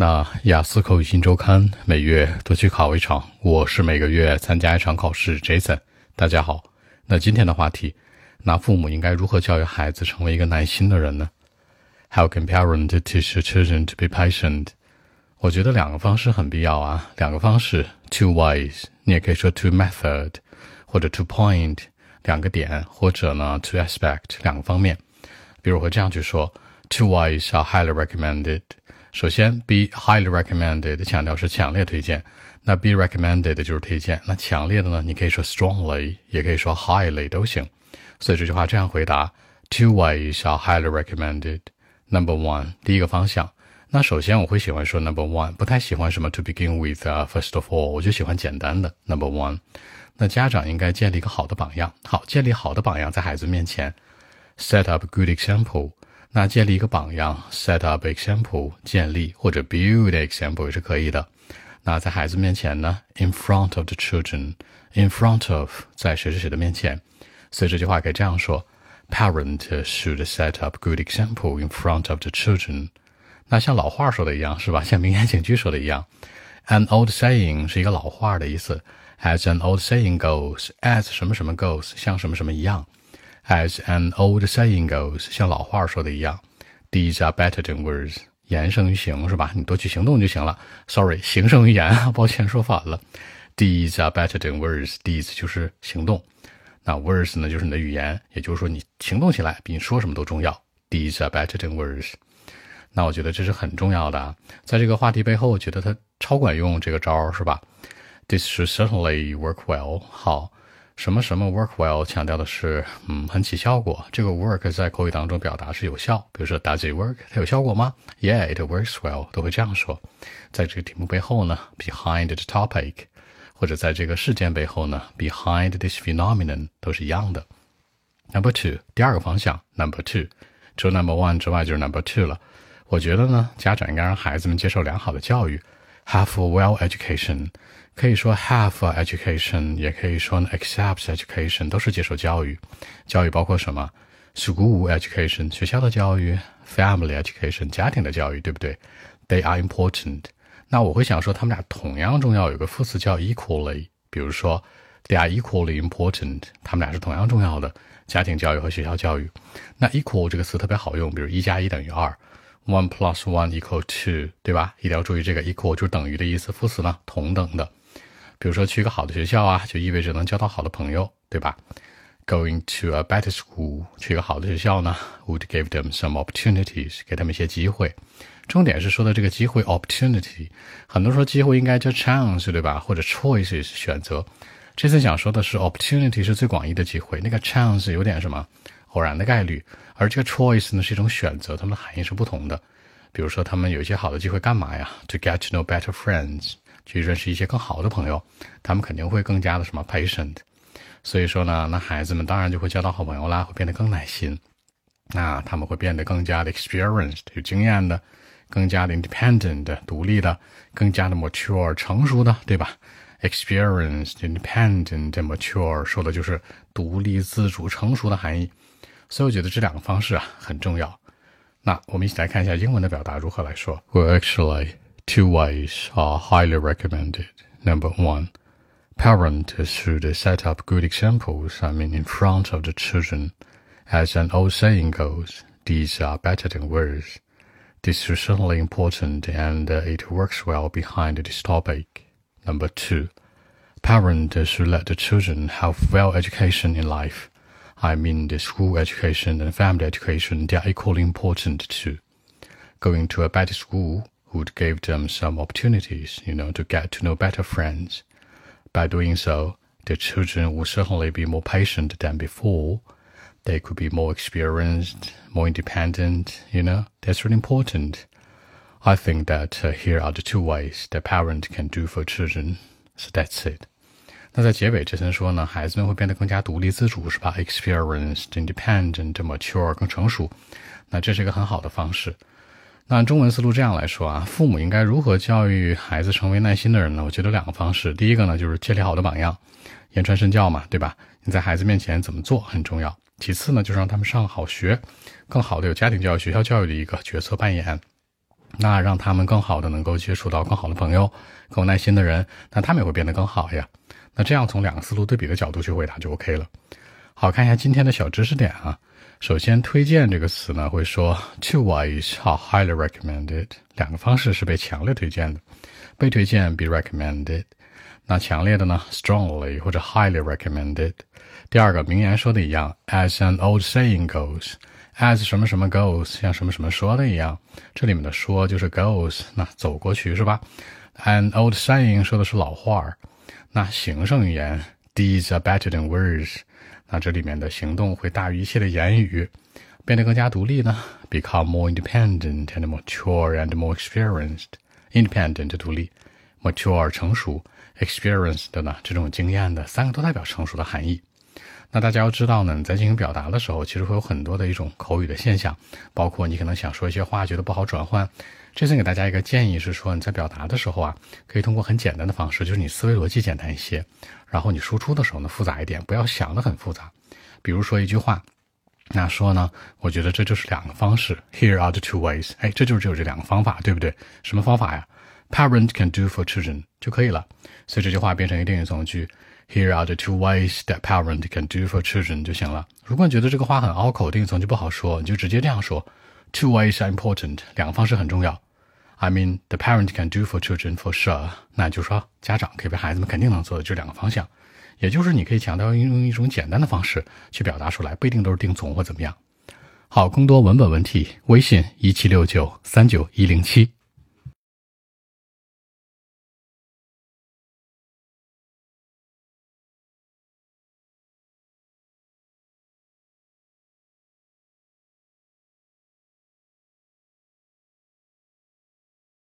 那雅思口语新周刊每月都去考一场，我是每个月参加一场考试。Jason，大家好。那今天的话题，那父母应该如何教育孩子成为一个耐心的人呢？How can parents teach children to be patient？我觉得两个方式很必要啊，两个方式，two ways，你也可以说 two method，或者 two point，两个点，或者呢 two aspect，两个方面。比如我会这样去说，two ways are highly recommended。首先，be highly recommended 强调是强烈推荐，那 be recommended 就是推荐。那强烈的呢，你可以说 strongly，也可以说 highly 都行。所以这句话这样回答：Two ways are highly recommended. Number one，第一个方向。那首先我会喜欢说 number one，不太喜欢什么 to begin with，first of all，我就喜欢简单的 number one。那家长应该建立一个好的榜样。好，建立好的榜样在孩子面前，set up good example。那建立一个榜样，set up example，建立或者 build example 也是可以的。那在孩子面前呢，in front of the children，in front of 在谁谁谁的面前，所以这句话可以这样说：Parent should set up good example in front of the children。那像老话说的一样，是吧？像名言警句说的一样，an old saying 是一个老话的意思，as an old saying goes，as 什么什么 goes，像什么什么一样。 As an old saying goes，像老话说的一样，deeds are better than words，言胜于行，是吧？你多去行动就行了。Sorry，行胜于言啊，抱歉说反了。Deeds are better than words，deeds 就是行动，那 words 呢就是你的语言，也就是说你行动起来比你说什么都重要。Deeds are better than words，那我觉得这是很重要的啊。在这个话题背后，我觉得它超管用，这个招是吧？This should certainly work well。好。什么什么 work well 强调的是，嗯，很起效果。这个 work 在口语当中表达是有效，比如说 Does it work？它有效果吗？Yeah, it works well，都会这样说。在这个题目背后呢，behind the topic，或者在这个事件背后呢，behind this phenomenon，都是一样的。Number two，第二个方向，Number two，除了 Number one 之外就是 Number two 了。我觉得呢，家长应该让孩子们接受良好的教育，have a well education。可以说 have education，也可以说 accept education，都是接受教育。教育包括什么？School education，学校的教育；family education，家庭的教育，对不对？They are important。那我会想说，他们俩同样重要，有个副词叫 equally。比如说，they are equally important，他们俩是同样重要的，家庭教育和学校教育。那 equal 这个词特别好用，比如一加一等于二，one plus one equal two，对吧？一定要注意这个 equal 就等于的意思，副词呢同等的。比如说去一个好的学校啊，就意味着能交到好的朋友，对吧？Going to a better school，去一个好的学校呢，would give them some opportunities，给他们一些机会。重点是说的这个机会 opportunity，很多说机会应该叫 chance，对吧？或者 choice 是选择。这次想说的是 opportunity 是最广义的机会，那个 chance 有点什么偶然的概率，而这个 choice 呢是一种选择，它们的含义是不同的。比如说他们有一些好的机会干嘛呀？To get to know better friends。去认识一些更好的朋友，他们肯定会更加的什么 patient，所以说呢，那孩子们当然就会交到好朋友啦，会变得更耐心，那他们会变得更加的 experienced 有经验的，更加的 independent 独立的，更加的 mature 成熟的，对吧？experienced independent mature 说的就是独立自主成熟的含义，所以我觉得这两个方式啊很重要。那我们一起来看一下英文的表达如何来说。Well actually. Two ways are highly recommended. Number one, parents should set up good examples, I mean, in front of the children. As an old saying goes, deeds are better than words. This is certainly important and uh, it works well behind this topic. Number two, parents should let the children have well education in life. I mean, the school education and family education, they are equally important too. Going to a better school would give them some opportunities, you know, to get to know better friends. By doing so, the children will certainly be more patient than before. They could be more experienced, more independent, you know, that's really important. I think that uh, here are the two ways that parents can do for children. So that's it. 那在结尾这层说呢，孩子们会变得更加独立自主，是吧？Experienced, independent, mature，更成熟。那这是一个很好的方式。那中文思路这样来说啊，父母应该如何教育孩子成为耐心的人呢？我觉得两个方式。第一个呢，就是建立好的榜样，言传身教嘛，对吧？你在孩子面前怎么做很重要。其次呢，就是让他们上好学，更好的有家庭教育、学校教育的一个角色扮演。那让他们更好的能够接触到更好的朋友、更有耐心的人，那他们也会变得更好呀。那这样从两个思路对比的角度去回答就 OK 了。好看一下今天的小知识点啊。首先，推荐这个词呢，会说 two ways are highly recommended，两个方式是被强烈推荐的，被推荐 be recommended，那强烈的呢 strongly 或者 highly recommended。第二个名言说的一样，as an old saying goes，as 什么什么 goes，像什么什么说的一样，这里面的说就是 goes，那走过去是吧？an old saying 说的是老话儿，那形声语言 deeds are better than words。那这里面的行动会大于一切的言语，变得更加独立呢？Become more independent and mature and more experienced. Independent 独立，mature 成熟，experienced 呢这种经验的三个都代表成熟的含义。那大家要知道呢，你在进行表达的时候，其实会有很多的一种口语的现象，包括你可能想说一些话，觉得不好转换。这次给大家一个建议是说，你在表达的时候啊，可以通过很简单的方式，就是你思维逻辑简单一些，然后你输出的时候呢复杂一点，不要想的很复杂。比如说一句话，那说呢，我觉得这就是两个方式。Here are the two ways。哎，这就是只有这两个方法，对不对？什么方法呀？Parent can do for children 就可以了。所以这句话变成一个定语从句。Here are the two ways that parent can do for children 就行了。如果你觉得这个话很拗口，定语从句不好说，你就直接这样说：Two ways are important，两个方式很重要。I mean the parent can do for children for sure，那就说家长可以为孩子们肯定能做的就两个方向。也就是你可以强调用一种简单的方式去表达出来，不一定都是定从或怎么样。好，更多文本问题，微信一七六九三九一零七。